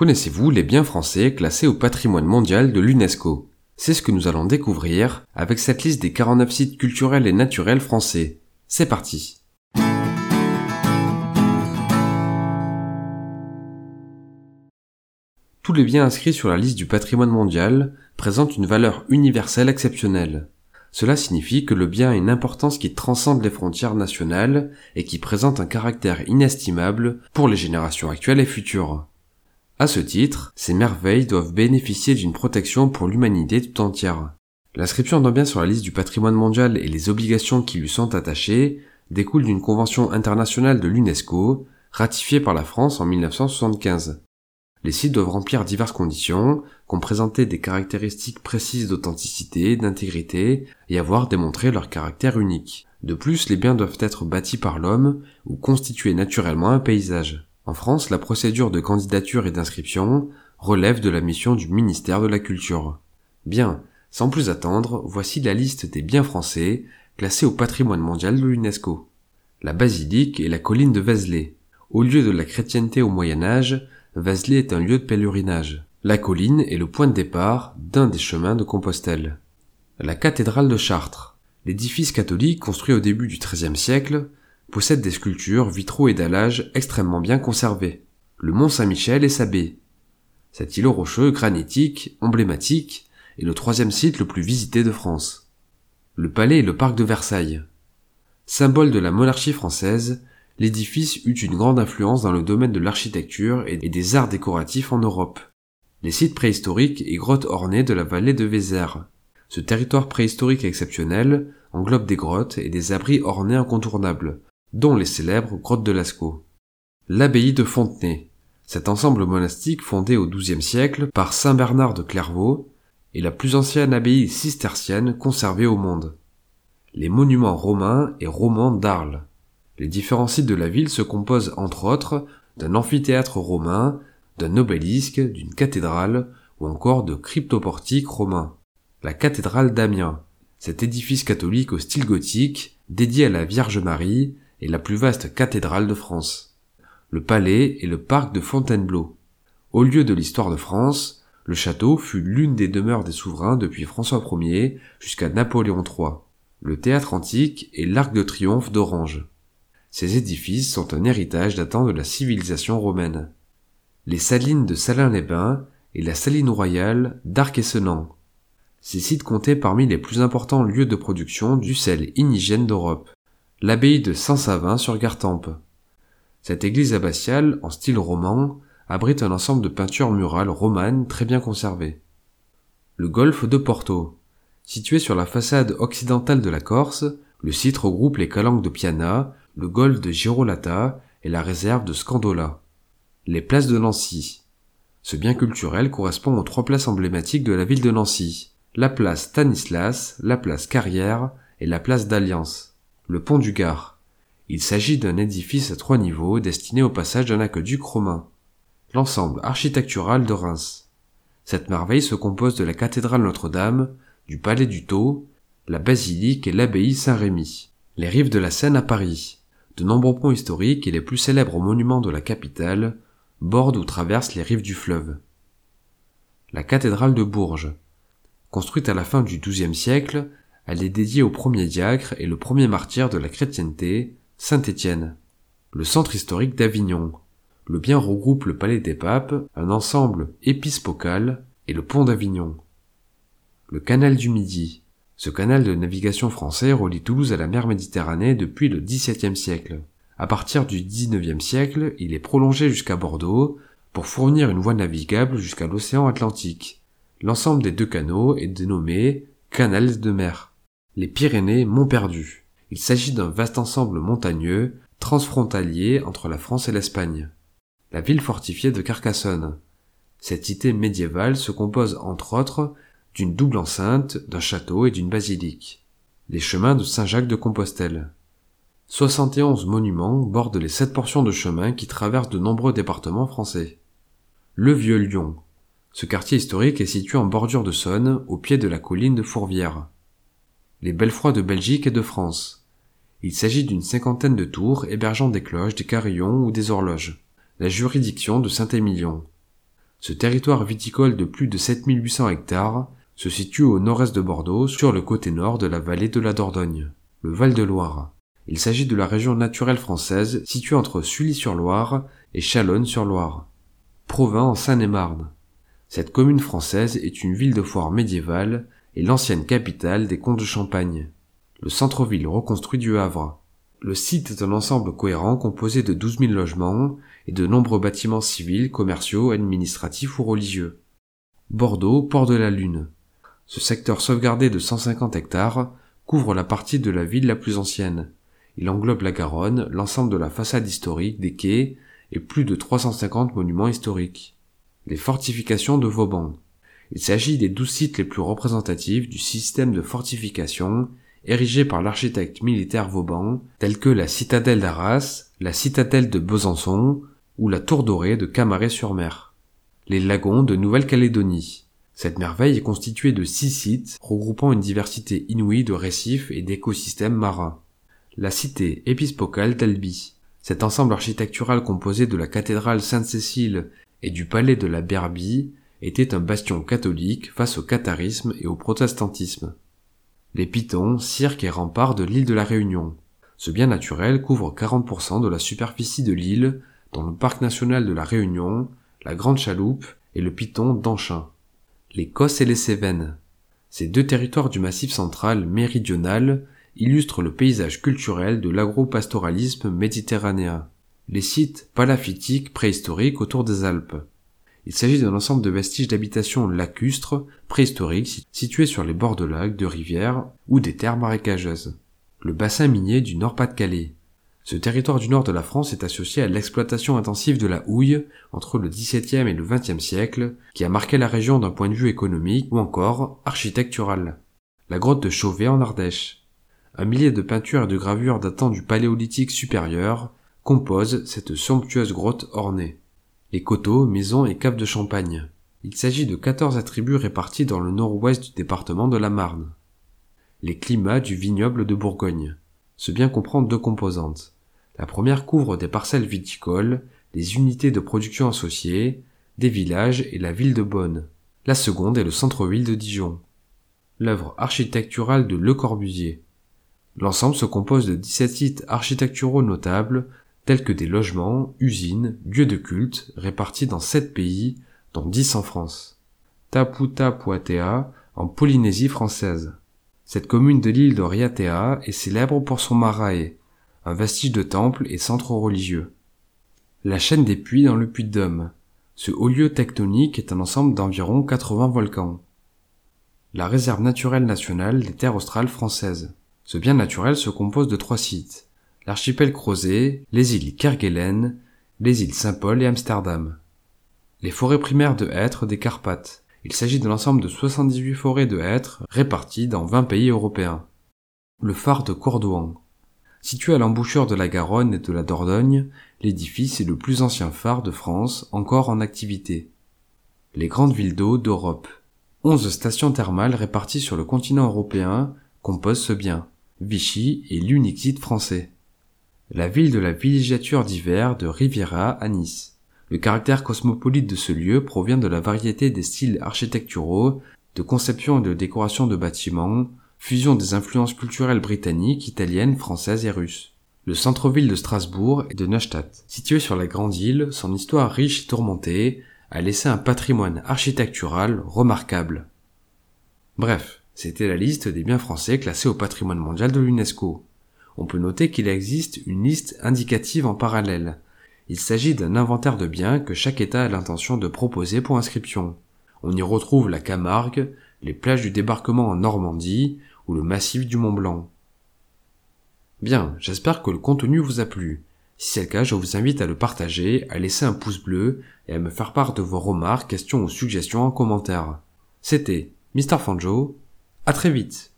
Connaissez-vous les biens français classés au patrimoine mondial de l'UNESCO? C'est ce que nous allons découvrir avec cette liste des 49 sites culturels et naturels français. C'est parti Tous les biens inscrits sur la liste du patrimoine mondial présentent une valeur universelle exceptionnelle. Cela signifie que le bien a une importance qui transcende les frontières nationales et qui présente un caractère inestimable pour les générations actuelles et futures. À ce titre, ces merveilles doivent bénéficier d'une protection pour l'humanité tout entière. L'inscription d'un bien sur la liste du patrimoine mondial et les obligations qui lui sont attachées découlent d'une convention internationale de l'UNESCO, ratifiée par la France en 1975. Les sites doivent remplir diverses conditions, comme présenter des caractéristiques précises d'authenticité, d'intégrité, et avoir démontré leur caractère unique. De plus, les biens doivent être bâtis par l'homme ou constituer naturellement un paysage. En France, la procédure de candidature et d'inscription relève de la mission du ministère de la Culture. Bien, sans plus attendre, voici la liste des biens français classés au patrimoine mondial de l'UNESCO. La basilique et la colline de Vézelay. Au lieu de la chrétienté au Moyen Âge, Vézelay est un lieu de pèlerinage. La colline est le point de départ d'un des chemins de Compostelle. La cathédrale de Chartres. L'édifice catholique construit au début du XIIIe siècle possède des sculptures, vitraux et dallages extrêmement bien conservés. Le Mont Saint-Michel et sa baie. Cet îlot rocheux, granitique, emblématique, est le troisième site le plus visité de France. Le palais et le parc de Versailles. Symbole de la monarchie française, l'édifice eut une grande influence dans le domaine de l'architecture et des arts décoratifs en Europe. Les sites préhistoriques et grottes ornées de la vallée de Vézère. Ce territoire préhistorique exceptionnel englobe des grottes et des abris ornés incontournables, dont les célèbres grottes de Lascaux. L'abbaye de Fontenay, cet ensemble monastique fondé au XIIe siècle par saint Bernard de Clairvaux est la plus ancienne abbaye cistercienne conservée au monde. Les monuments romains et romans d'Arles. Les différents sites de la ville se composent entre autres d'un amphithéâtre romain, d'un obélisque, d'une cathédrale ou encore de cryptoportiques romains. La cathédrale d'Amiens, cet édifice catholique au style gothique, dédié à la Vierge Marie, est la plus vaste cathédrale de France. Le palais et le parc de Fontainebleau. Au lieu de l'histoire de France, le château fut l'une des demeures des souverains depuis François Ier jusqu'à Napoléon III. Le théâtre antique et l'arc de triomphe d'Orange. Ces édifices sont un héritage datant de la civilisation romaine. Les salines de Salins-les-Bains et la saline royale d'Arc-et-Senans. Ces sites comptaient parmi les plus importants lieux de production du sel inigène d'Europe l'abbaye de Saint-Savin sur Gartempe. Cette église abbatiale, en style roman, abrite un ensemble de peintures murales romanes très bien conservées. Le golfe de Porto. Situé sur la façade occidentale de la Corse, le site regroupe les calanques de Piana, le golfe de Girolata et la réserve de Scandola. Les places de Nancy. Ce bien culturel correspond aux trois places emblématiques de la ville de Nancy. La place Stanislas, la place Carrière et la place d'Alliance le pont du Gard. Il s'agit d'un édifice à trois niveaux destiné au passage d'un aqueduc romain. L'ensemble architectural de Reims. Cette merveille se compose de la cathédrale Notre-Dame, du palais du Tau, la basilique et l'abbaye Saint-Rémy. Les rives de la Seine à Paris. De nombreux ponts historiques et les plus célèbres monuments de la capitale bordent ou traversent les rives du fleuve. La cathédrale de Bourges. Construite à la fin du XIIe siècle, elle est dédiée au premier diacre et le premier martyr de la chrétienté, Saint Étienne. Le centre historique d'Avignon. Le bien regroupe le palais des papes, un ensemble épiscopal et le pont d'Avignon. Le canal du Midi. Ce canal de navigation français relie Toulouse à la mer Méditerranée depuis le XVIIe siècle. À partir du XIXe siècle, il est prolongé jusqu'à Bordeaux pour fournir une voie navigable jusqu'à l'océan Atlantique. L'ensemble des deux canaux est dénommé Canal de mer les Pyrénées Mont Perdu. Il s'agit d'un vaste ensemble montagneux, transfrontalier entre la France et l'Espagne. La ville fortifiée de Carcassonne. Cette cité médiévale se compose entre autres d'une double enceinte, d'un château et d'une basilique. Les chemins de Saint-Jacques de Compostelle. 71 monuments bordent les sept portions de chemin qui traversent de nombreux départements français. Le Vieux Lyon. Ce quartier historique est situé en bordure de Saône, au pied de la colline de Fourvière les Bellefrois de Belgique et de France. Il s'agit d'une cinquantaine de tours hébergeant des cloches, des carillons ou des horloges. La juridiction de Saint-Émilion. Ce territoire viticole de plus de 7800 hectares se situe au nord-est de Bordeaux, sur le côté nord de la vallée de la Dordogne, le Val-de-Loire. Il s'agit de la région naturelle française située entre Sully-sur-Loire et Chalonne-sur-Loire. Provins en Seine-et-Marne. Cette commune française est une ville de foire médiévale et l'ancienne capitale des comtes de Champagne. Le centre-ville reconstruit du Havre. Le site est un ensemble cohérent composé de 12 000 logements et de nombreux bâtiments civils, commerciaux, administratifs ou religieux. Bordeaux, port de la Lune. Ce secteur sauvegardé de 150 hectares couvre la partie de la ville la plus ancienne. Il englobe la Garonne, l'ensemble de la façade historique, des quais et plus de 350 monuments historiques. Les fortifications de Vauban. Il s'agit des douze sites les plus représentatifs du système de fortification érigés par l'architecte militaire Vauban, tels que la citadelle d'Arras, la citadelle de Besançon ou la tour dorée de Camaret-sur-Mer. Les lagons de Nouvelle-Calédonie. Cette merveille est constituée de six sites regroupant une diversité inouïe de récifs et d'écosystèmes marins. La cité épiscopale d'Albi. Cet ensemble architectural composé de la cathédrale Sainte-Cécile et du palais de la Berbie était un bastion catholique face au catharisme et au protestantisme les pitons, cirques et remparts de l'île de la Réunion. Ce bien naturel couvre 40% de la superficie de l'île, dans le parc national de la Réunion, la Grande Chaloupe et le piton d'Anchin. Les Cosses et les Cévennes. Ces deux territoires du massif central méridional illustrent le paysage culturel de l'agro-pastoralisme méditerranéen. Les sites palaphitiques préhistoriques autour des Alpes. Il s'agit d'un ensemble de vestiges d'habitations lacustres, préhistoriques, situés sur les bords de lacs, de rivières ou des terres marécageuses. Le bassin minier du Nord-Pas-de-Calais. Ce territoire du nord de la France est associé à l'exploitation intensive de la houille entre le XVIIe et le XXe siècle, qui a marqué la région d'un point de vue économique ou encore architectural. La grotte de Chauvet en Ardèche. Un millier de peintures et de gravures datant du Paléolithique supérieur composent cette somptueuse grotte ornée les coteaux, maisons et caves de champagne. Il s'agit de 14 attributs répartis dans le nord-ouest du département de la Marne. Les climats du vignoble de Bourgogne. Ce bien comprend deux composantes. La première couvre des parcelles viticoles, des unités de production associées, des villages et la ville de Bonne. La seconde est le centre-ville de Dijon. L'œuvre architecturale de Le Corbusier. L'ensemble se compose de 17 sites architecturaux notables tels que des logements, usines, lieux de culte répartis dans sept pays, dont dix en France. Taputapuatea en Polynésie française. Cette commune de l'île de Riatea est célèbre pour son marae, un vestige de temple et centre religieux. La chaîne des puits dans le Puy-de-Dôme. Ce haut lieu tectonique est un ensemble d'environ 80 volcans. La réserve naturelle nationale des terres australes françaises. Ce bien naturel se compose de trois sites l'archipel Crozet, les îles Kerguelen, les îles Saint-Paul et Amsterdam. Les forêts primaires de hêtres des Carpates. Il s'agit d'un ensemble de 78 forêts de hêtres réparties dans 20 pays européens. Le phare de Cordouan. Situé à l'embouchure de la Garonne et de la Dordogne, l'édifice est le plus ancien phare de France encore en activité. Les grandes villes d'eau d'Europe. Onze stations thermales réparties sur le continent européen composent ce bien. Vichy est l'unique site français la ville de la villégiature d'hiver de Riviera à Nice. Le caractère cosmopolite de ce lieu provient de la variété des styles architecturaux, de conception et de décoration de bâtiments, fusion des influences culturelles britanniques, italiennes, françaises et russes. Le centre-ville de Strasbourg et de Neustadt. Situé sur la grande île, son histoire riche et tourmentée a laissé un patrimoine architectural remarquable. Bref, c'était la liste des biens français classés au patrimoine mondial de l'UNESCO on peut noter qu'il existe une liste indicative en parallèle. Il s'agit d'un inventaire de biens que chaque État a l'intention de proposer pour inscription. On y retrouve la Camargue, les plages du débarquement en Normandie ou le massif du Mont Blanc. Bien, j'espère que le contenu vous a plu. Si c'est le cas, je vous invite à le partager, à laisser un pouce bleu et à me faire part de vos remarques, questions ou suggestions en commentaire. C'était Mr. Fanjo. À très vite.